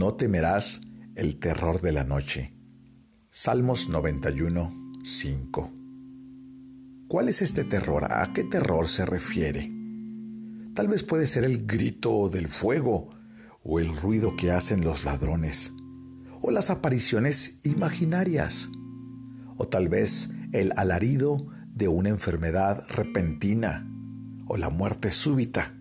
No temerás el terror de la noche. Salmos 91, 5. ¿Cuál es este terror? ¿A qué terror se refiere? Tal vez puede ser el grito del fuego o el ruido que hacen los ladrones o las apariciones imaginarias o tal vez el alarido de una enfermedad repentina o la muerte súbita.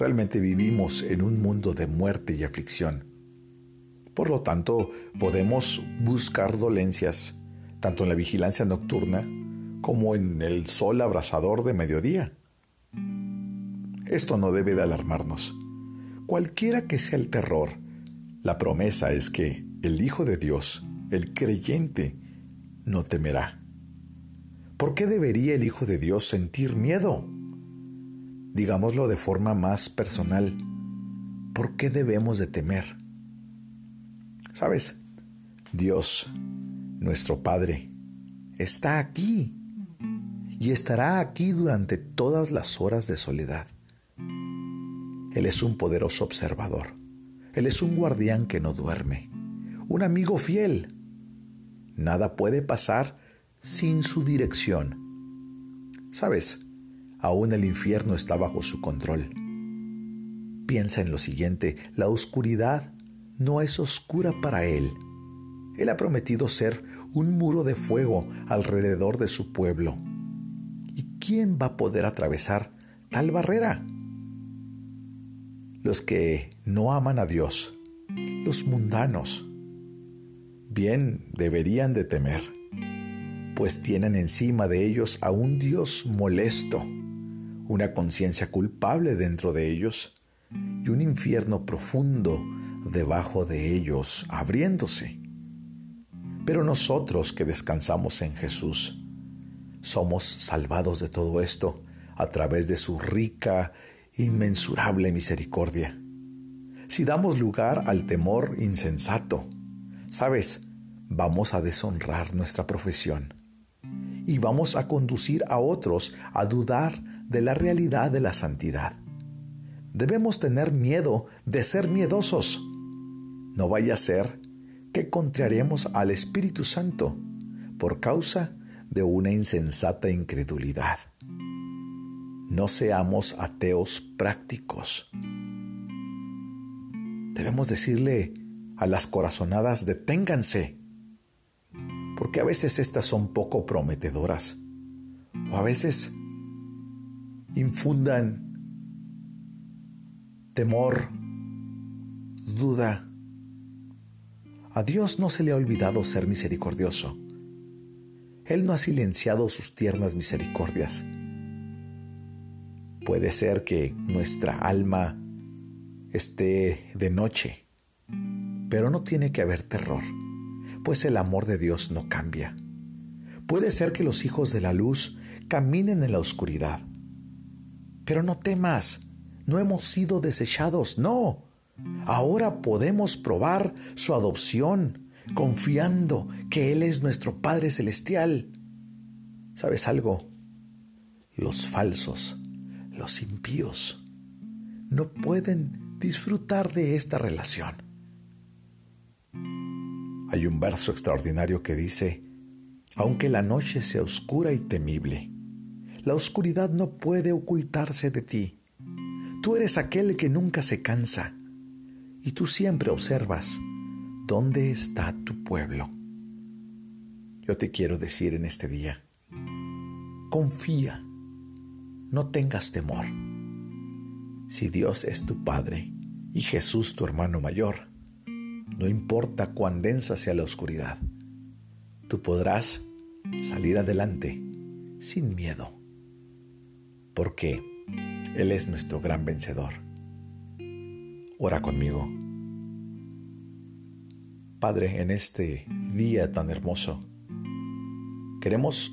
Realmente vivimos en un mundo de muerte y aflicción. Por lo tanto, podemos buscar dolencias tanto en la vigilancia nocturna como en el sol abrasador de mediodía. Esto no debe de alarmarnos. Cualquiera que sea el terror, la promesa es que el Hijo de Dios, el creyente, no temerá. ¿Por qué debería el Hijo de Dios sentir miedo? Digámoslo de forma más personal. ¿Por qué debemos de temer? Sabes, Dios, nuestro Padre, está aquí y estará aquí durante todas las horas de soledad. Él es un poderoso observador. Él es un guardián que no duerme, un amigo fiel. Nada puede pasar sin su dirección. Sabes, aún el infierno está bajo su control. Piensa en lo siguiente, la oscuridad no es oscura para Él. Él ha prometido ser un muro de fuego alrededor de su pueblo. ¿Y quién va a poder atravesar tal barrera? Los que no aman a Dios, los mundanos, bien deberían de temer, pues tienen encima de ellos a un Dios molesto, una conciencia culpable dentro de ellos y un infierno profundo debajo de ellos abriéndose. Pero nosotros que descansamos en Jesús, somos salvados de todo esto a través de su rica, inmensurable misericordia. Si damos lugar al temor insensato, sabes, vamos a deshonrar nuestra profesión y vamos a conducir a otros a dudar de la realidad de la santidad. Debemos tener miedo de ser miedosos. No vaya a ser que contrariemos al Espíritu Santo por causa de una insensata incredulidad. No seamos ateos prácticos. Debemos decirle a las corazonadas deténganse, porque a veces estas son poco prometedoras, o a veces infundan temor, duda. A Dios no se le ha olvidado ser misericordioso. Él no ha silenciado sus tiernas misericordias. Puede ser que nuestra alma esté de noche, pero no tiene que haber terror, pues el amor de Dios no cambia. Puede ser que los hijos de la luz caminen en la oscuridad, pero no temas, no hemos sido desechados, no. Ahora podemos probar su adopción, confiando que Él es nuestro Padre Celestial. ¿Sabes algo? Los falsos, los impíos, no pueden disfrutar de esta relación. Hay un verso extraordinario que dice, aunque la noche sea oscura y temible, la oscuridad no puede ocultarse de ti. Tú eres aquel que nunca se cansa y tú siempre observas dónde está tu pueblo. Yo te quiero decir en este día, confía, no tengas temor. Si Dios es tu Padre y Jesús tu hermano mayor, no importa cuán densa sea la oscuridad, tú podrás salir adelante sin miedo, porque él es nuestro gran vencedor. Ora conmigo. Padre, en este día tan hermoso, queremos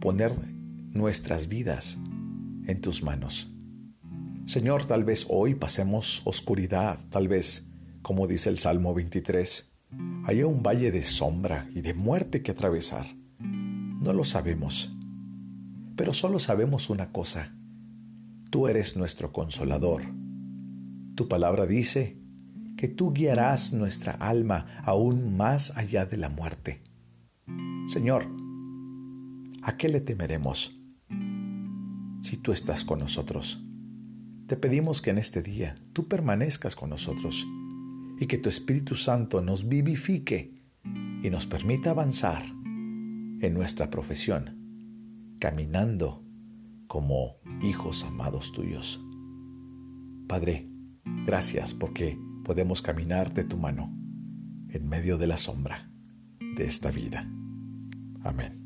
poner nuestras vidas en tus manos. Señor, tal vez hoy pasemos oscuridad, tal vez, como dice el Salmo 23, haya un valle de sombra y de muerte que atravesar. No lo sabemos, pero solo sabemos una cosa, Tú eres nuestro consolador. Tu palabra dice que tú guiarás nuestra alma aún más allá de la muerte. Señor, ¿a qué le temeremos si tú estás con nosotros? Te pedimos que en este día tú permanezcas con nosotros y que tu Espíritu Santo nos vivifique y nos permita avanzar en nuestra profesión, caminando como hijos amados tuyos. Padre, gracias porque podemos caminar de tu mano en medio de la sombra de esta vida. Amén.